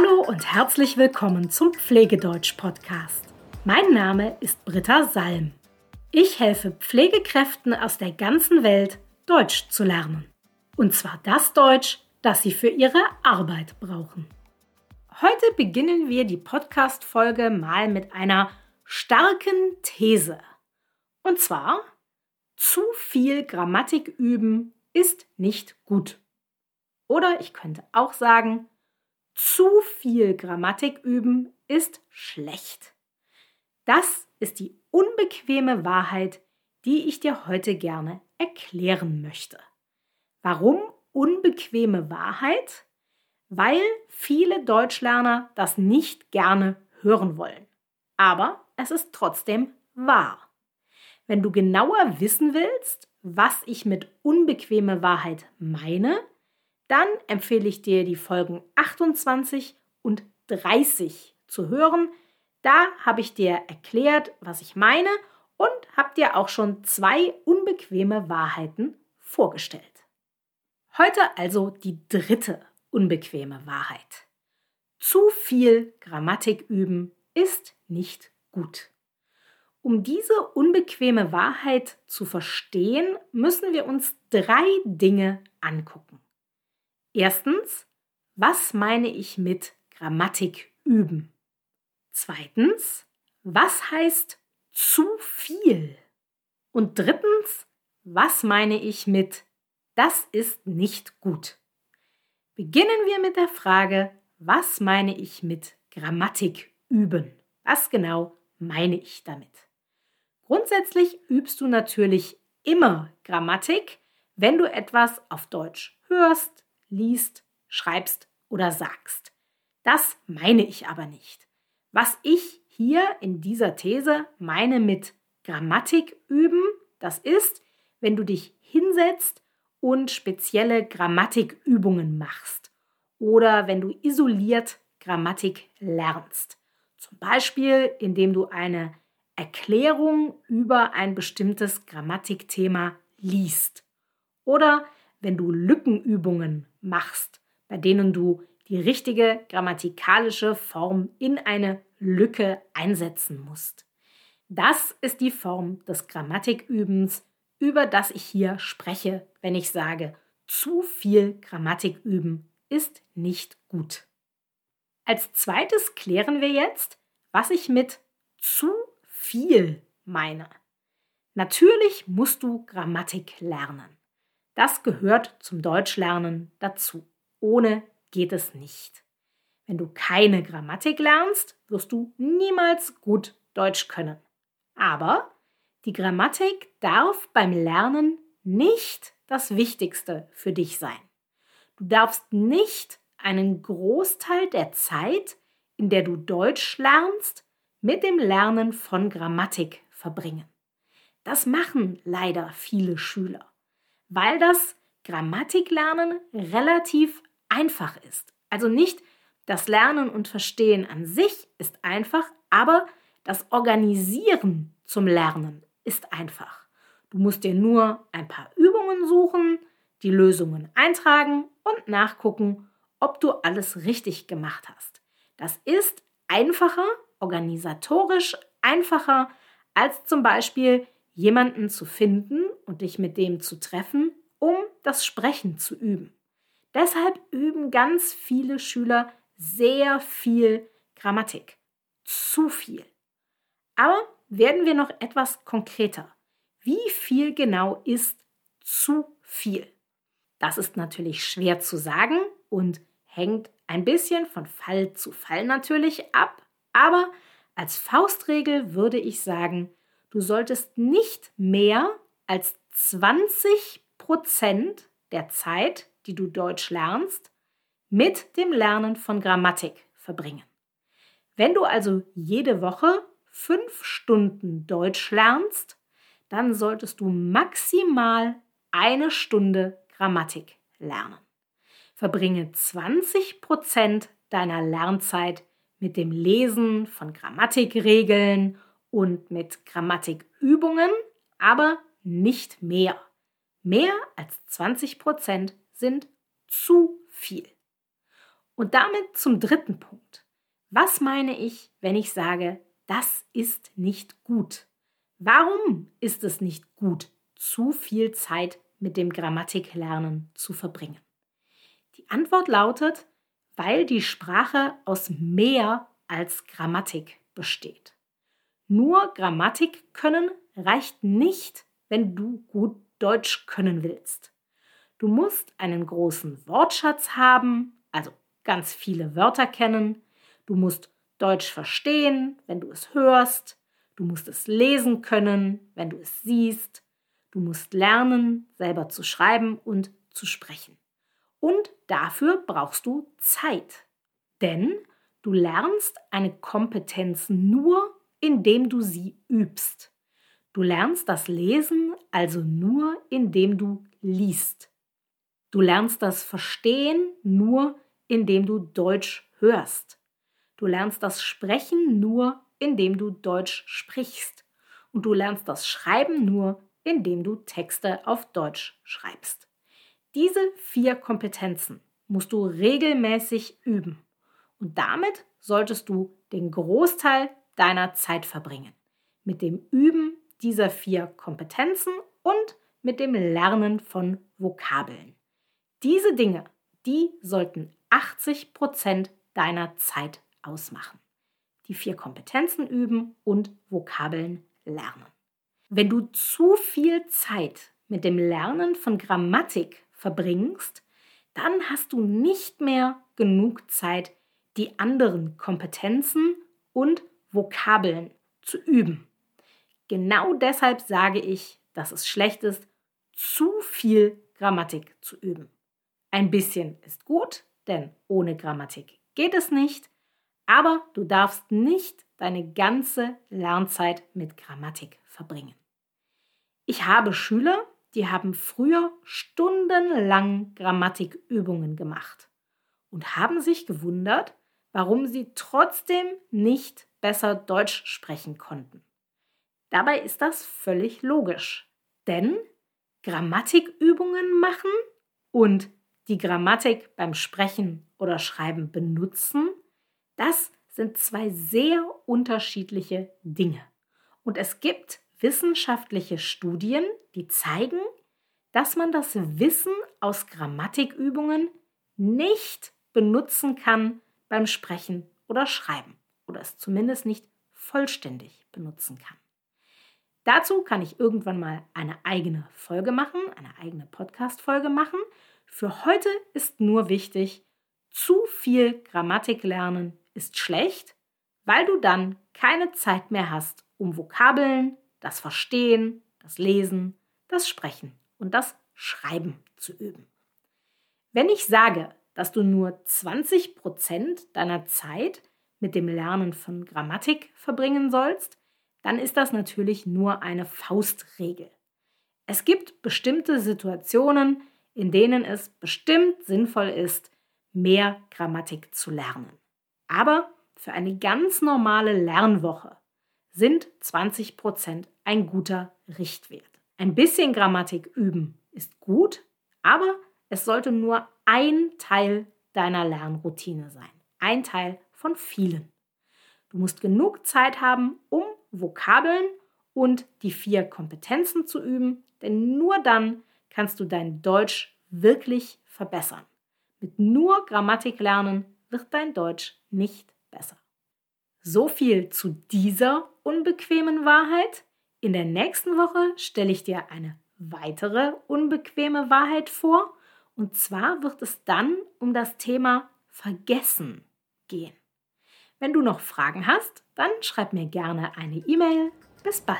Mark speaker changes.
Speaker 1: Hallo und herzlich willkommen zum Pflegedeutsch-Podcast. Mein Name ist Britta Salm. Ich helfe Pflegekräften aus der ganzen Welt, Deutsch zu lernen. Und zwar das Deutsch, das sie für ihre Arbeit brauchen. Heute beginnen wir die Podcast-Folge mal mit einer starken These. Und zwar, zu viel Grammatik üben ist nicht gut. Oder ich könnte auch sagen, zu viel Grammatik üben ist schlecht. Das ist die unbequeme Wahrheit, die ich dir heute gerne erklären möchte. Warum unbequeme Wahrheit? Weil viele Deutschlerner das nicht gerne hören wollen. Aber es ist trotzdem wahr. Wenn du genauer wissen willst, was ich mit unbequeme Wahrheit meine, dann empfehle ich dir die Folgen 28 und 30 zu hören. Da habe ich dir erklärt, was ich meine und habe dir auch schon zwei unbequeme Wahrheiten vorgestellt. Heute also die dritte unbequeme Wahrheit. Zu viel Grammatik üben ist nicht gut. Um diese unbequeme Wahrheit zu verstehen, müssen wir uns drei Dinge angucken. Erstens, was meine ich mit Grammatik üben? Zweitens, was heißt zu viel? Und drittens, was meine ich mit das ist nicht gut? Beginnen wir mit der Frage, was meine ich mit Grammatik üben? Was genau meine ich damit? Grundsätzlich übst du natürlich immer Grammatik, wenn du etwas auf Deutsch hörst, liest, schreibst oder sagst. Das meine ich aber nicht. Was ich hier in dieser These meine mit Grammatik üben, das ist, wenn du dich hinsetzt und spezielle Grammatikübungen machst oder wenn du isoliert Grammatik lernst. Zum Beispiel, indem du eine Erklärung über ein bestimmtes Grammatikthema liest oder wenn du Lückenübungen machst, bei denen du die richtige grammatikalische Form in eine Lücke einsetzen musst. Das ist die Form des Grammatikübens, über das ich hier spreche, wenn ich sage, zu viel Grammatik üben ist nicht gut. Als zweites klären wir jetzt, was ich mit zu viel meine. Natürlich musst du Grammatik lernen. Das gehört zum Deutschlernen dazu. Ohne geht es nicht. Wenn du keine Grammatik lernst, wirst du niemals gut Deutsch können. Aber die Grammatik darf beim Lernen nicht das Wichtigste für dich sein. Du darfst nicht einen Großteil der Zeit, in der du Deutsch lernst, mit dem Lernen von Grammatik verbringen. Das machen leider viele Schüler weil das Grammatiklernen relativ einfach ist. Also nicht das Lernen und Verstehen an sich ist einfach, aber das Organisieren zum Lernen ist einfach. Du musst dir nur ein paar Übungen suchen, die Lösungen eintragen und nachgucken, ob du alles richtig gemacht hast. Das ist einfacher, organisatorisch einfacher, als zum Beispiel jemanden zu finden und dich mit dem zu treffen, um das Sprechen zu üben. Deshalb üben ganz viele Schüler sehr viel Grammatik. Zu viel. Aber werden wir noch etwas konkreter. Wie viel genau ist zu viel? Das ist natürlich schwer zu sagen und hängt ein bisschen von Fall zu Fall natürlich ab. Aber als Faustregel würde ich sagen, du solltest nicht mehr als 20 Prozent der Zeit, die du Deutsch lernst, mit dem Lernen von Grammatik verbringen. Wenn du also jede Woche fünf Stunden Deutsch lernst, dann solltest du maximal eine Stunde Grammatik lernen. Verbringe 20 Prozent deiner Lernzeit mit dem Lesen von Grammatikregeln und mit Grammatikübungen, aber nicht mehr. Mehr als 20 Prozent sind zu viel. Und damit zum dritten Punkt. Was meine ich, wenn ich sage, das ist nicht gut? Warum ist es nicht gut, zu viel Zeit mit dem Grammatiklernen zu verbringen? Die Antwort lautet, weil die Sprache aus mehr als Grammatik besteht. Nur Grammatik können reicht nicht, wenn du gut Deutsch können willst. Du musst einen großen Wortschatz haben, also ganz viele Wörter kennen. Du musst Deutsch verstehen, wenn du es hörst. Du musst es lesen können, wenn du es siehst. Du musst lernen, selber zu schreiben und zu sprechen. Und dafür brauchst du Zeit. Denn du lernst eine Kompetenz nur, indem du sie übst. Du lernst das Lesen also nur, indem du liest. Du lernst das Verstehen nur, indem du Deutsch hörst. Du lernst das Sprechen nur, indem du Deutsch sprichst. Und du lernst das Schreiben nur, indem du Texte auf Deutsch schreibst. Diese vier Kompetenzen musst du regelmäßig üben. Und damit solltest du den Großteil deiner Zeit verbringen. Mit dem Üben dieser vier Kompetenzen und mit dem Lernen von Vokabeln. Diese Dinge, die sollten 80 Prozent deiner Zeit ausmachen. Die vier Kompetenzen üben und Vokabeln lernen. Wenn du zu viel Zeit mit dem Lernen von Grammatik verbringst, dann hast du nicht mehr genug Zeit, die anderen Kompetenzen und Vokabeln zu üben. Genau deshalb sage ich, dass es schlecht ist, zu viel Grammatik zu üben. Ein bisschen ist gut, denn ohne Grammatik geht es nicht, aber du darfst nicht deine ganze Lernzeit mit Grammatik verbringen. Ich habe Schüler, die haben früher stundenlang Grammatikübungen gemacht und haben sich gewundert, warum sie trotzdem nicht besser Deutsch sprechen konnten. Dabei ist das völlig logisch, denn Grammatikübungen machen und die Grammatik beim Sprechen oder Schreiben benutzen, das sind zwei sehr unterschiedliche Dinge. Und es gibt wissenschaftliche Studien, die zeigen, dass man das Wissen aus Grammatikübungen nicht benutzen kann beim Sprechen oder Schreiben oder es zumindest nicht vollständig benutzen kann. Dazu kann ich irgendwann mal eine eigene Folge machen, eine eigene Podcast-Folge machen. Für heute ist nur wichtig, zu viel Grammatik lernen ist schlecht, weil du dann keine Zeit mehr hast, um Vokabeln, das Verstehen, das Lesen, das Sprechen und das Schreiben zu üben. Wenn ich sage, dass du nur 20 Prozent deiner Zeit mit dem Lernen von Grammatik verbringen sollst, dann ist das natürlich nur eine Faustregel. Es gibt bestimmte Situationen, in denen es bestimmt sinnvoll ist, mehr Grammatik zu lernen. Aber für eine ganz normale Lernwoche sind 20 Prozent ein guter Richtwert. Ein bisschen Grammatik üben ist gut, aber es sollte nur ein Teil deiner Lernroutine sein. Ein Teil von vielen. Du musst genug Zeit haben, um Vokabeln und die vier Kompetenzen zu üben, denn nur dann kannst du dein Deutsch wirklich verbessern. Mit nur Grammatik lernen wird dein Deutsch nicht besser. So viel zu dieser unbequemen Wahrheit. In der nächsten Woche stelle ich dir eine weitere unbequeme Wahrheit vor. Und zwar wird es dann um das Thema Vergessen gehen. Wenn du noch Fragen hast, dann schreib mir gerne eine E-Mail. Bis bald.